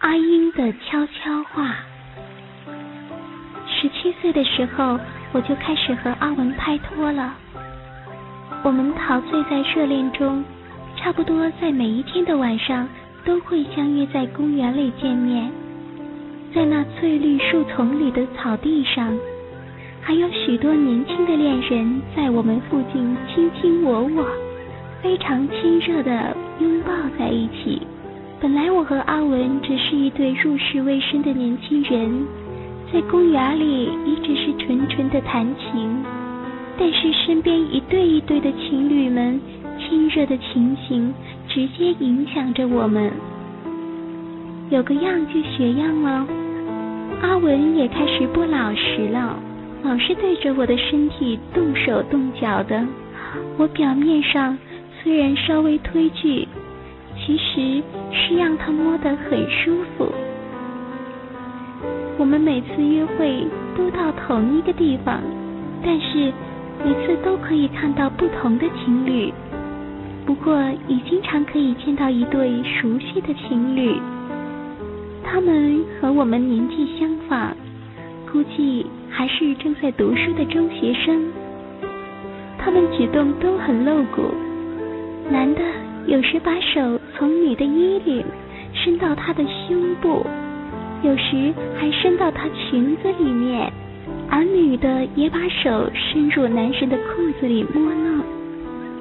阿英的悄悄话。十七岁的时候，我就开始和阿文拍拖了。我们陶醉在热恋中，差不多在每一天的晚上都会相约在公园里见面。在那翠绿树丛里的草地上，还有许多年轻的恋人在我们附近卿卿我我，非常亲热的拥抱在一起。本来我和阿文只是一对入世未深的年轻人，在公园里一直是纯纯的谈情，但是身边一对一对的情侣们亲热的情形，直接影响着我们。有个样就学样了，阿文也开始不老实了，老是对着我的身体动手动脚的。我表面上虽然稍微推拒。其实是让他摸得很舒服。我们每次约会都到同一个地方，但是每次都可以看到不同的情侣。不过也经常可以见到一对熟悉的情侣，他们和我们年纪相仿，估计还是正在读书的中学生。他们举动都很露骨，男的。有时把手从女的衣领伸到她的胸部，有时还伸到她裙子里面，而女的也把手伸入男神的裤子里摸弄。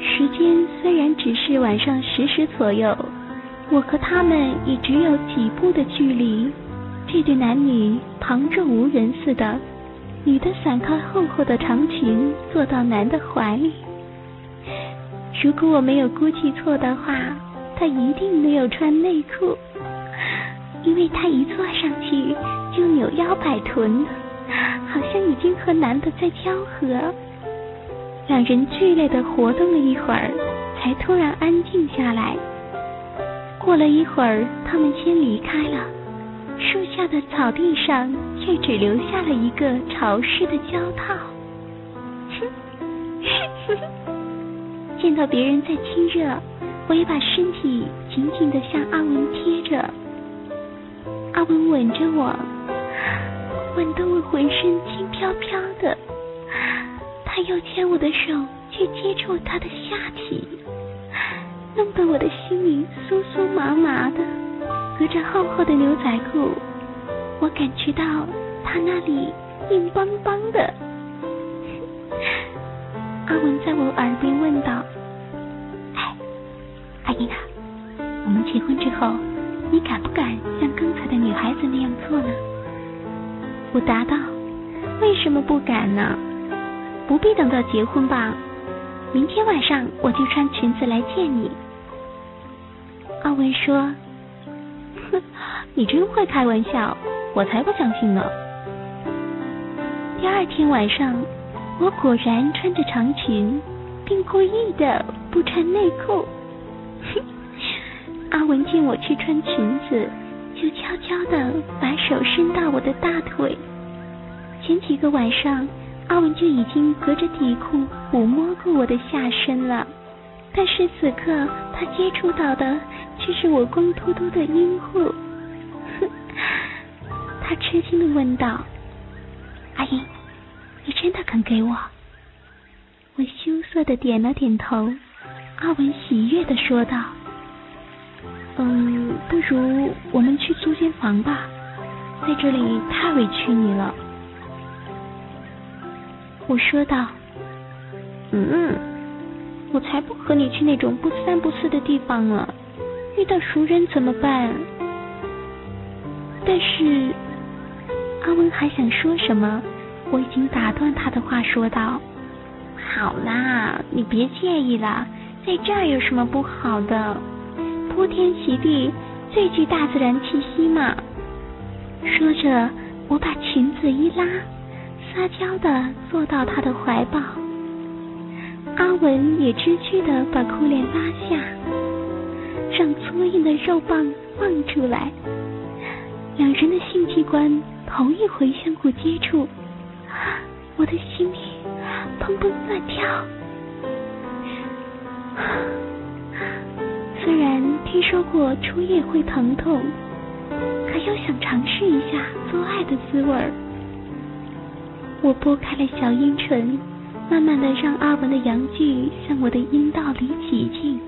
时间虽然只是晚上十时左右，我和他们也只有几步的距离。这对男女旁若无人似的，女的散开厚厚的长裙，坐到男的怀里。如果我没有估计错的话，他一定没有穿内裤，因为他一坐上去就扭腰摆臀，好像已经和男的在交合。两人剧烈的活动了一会儿，才突然安静下来。过了一会儿，他们先离开了，树下的草地上却只留下了一个潮湿的胶套。见到别人在亲热，我也把身体紧紧地向阿文贴着。阿文吻着我，吻得我浑身轻飘飘的。他又牵我的手去接触他的下体，弄得我的心里酥酥麻麻的。隔着厚厚的牛仔裤，我感觉到他那里硬邦邦的。阿文在我耳边问道：“，阿英啊，我们结婚之后，你敢不敢像刚才的女孩子那样做呢？”我答道：“为什么不敢呢？不必等到结婚吧。明天晚上我就穿裙子来见你。”阿文说：“哼，你真会开玩笑，我才不相信呢。”第二天晚上。我果然穿着长裙，并故意的不穿内裤。阿文见我去穿裙子，就悄悄的把手伸到我的大腿。前几个晚上，阿文就已经隔着底裤抚摸过我的下身了，但是此刻他接触到的却是我光秃秃的阴户。他吃惊的问道：“阿英。”你真的肯给我？我羞涩的点了点头。阿文喜悦的说道：“嗯，不如我们去租间房吧，在这里太委屈你了。”我说道：“嗯，我才不和你去那种不三不四的地方呢，遇到熟人怎么办？”但是阿文还想说什么。我已经打断他的话，说道：“好啦，你别介意了，在这儿有什么不好的？铺天席地，最具大自然气息嘛。”说着，我把裙子一拉，撒娇的坐到他的怀抱。阿文也知趣的把裤链拉下，让粗硬的肉棒放出来。两人的性器官头一回相互接触。我的心里砰砰乱跳。听说过初夜会疼痛，可又想尝试一下做爱的滋味儿。我拨开了小阴唇，慢慢的让阿文的阳具向我的阴道里挤进。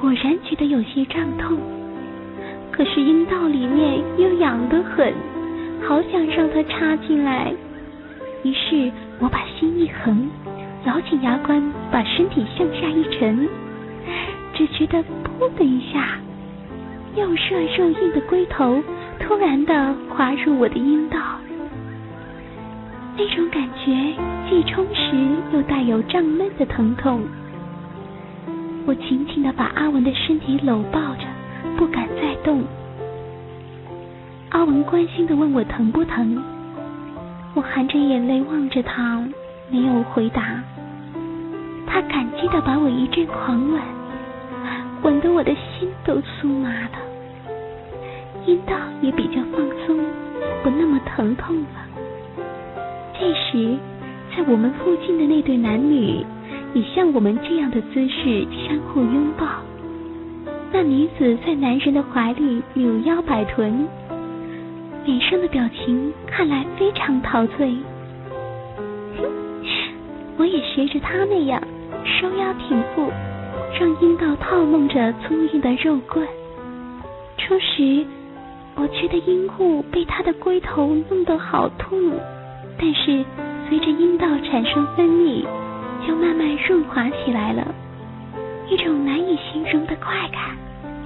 果然觉得有些胀痛，可是阴道里面又痒得很，好想让它插进来。于是我把心一横，咬紧牙关，把身体向下一沉，只觉得噗的一下，又热又硬的龟头突然的滑入我的阴道。那种感觉既充实又带有胀闷的疼痛，我紧紧的把阿文的身体搂抱着，不敢再动。阿文关心的问我疼不疼，我含着眼泪望着他，没有回答。他感激的把我一阵狂吻，吻得我的心都酥麻了，阴道也比较放松，不那么疼痛了。这时，在我们附近的那对男女也像我们这样的姿势相互拥抱。那女子在男人的怀里扭腰摆臀，脸上的表情看来非常陶醉。我也学着她那样收腰挺腹，让阴道套弄着粗硬的肉棍。初时，我觉得阴户被他的龟头弄得好痛。但是随着阴道产生分泌，就慢慢润滑起来了。一种难以形容的快感，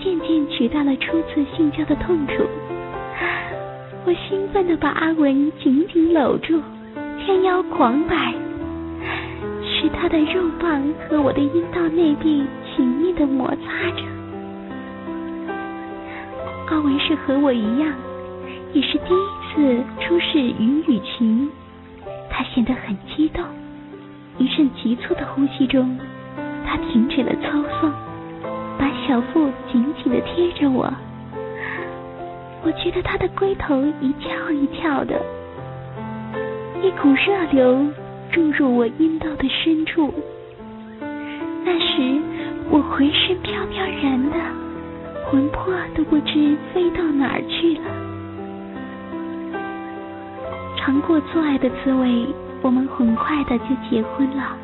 渐渐取代了初次性交的痛楚。我兴奋地把阿文紧紧搂住，天腰狂摆，是他的肉棒和我的阴道内壁紧密的摩擦着。阿文是和我一样，也是第一次初试云雨情。他显得很激动，一阵急促的呼吸中，他停止了操纵，把小腹紧紧的贴着我。我觉得他的龟头一跳一跳的，一股热流注入我阴道的深处。那时我浑身飘飘然的，魂魄都不知飞到哪儿去了。尝过做爱的滋味，我们很快的就结婚了。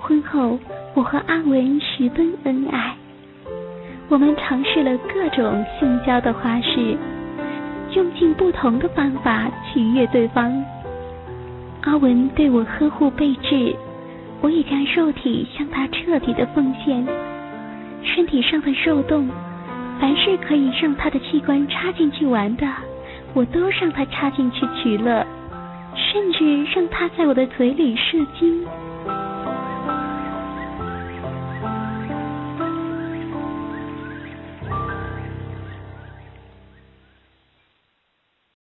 婚后，我和阿文十分恩爱。我们尝试了各种性交的花式，用尽不同的方法取悦对方。阿文对我呵护备至，我已将肉体向他彻底的奉献。身体上的肉洞，凡是可以让他的器官插进去玩的。我都让他插进去取乐，甚至让他在我的嘴里射精。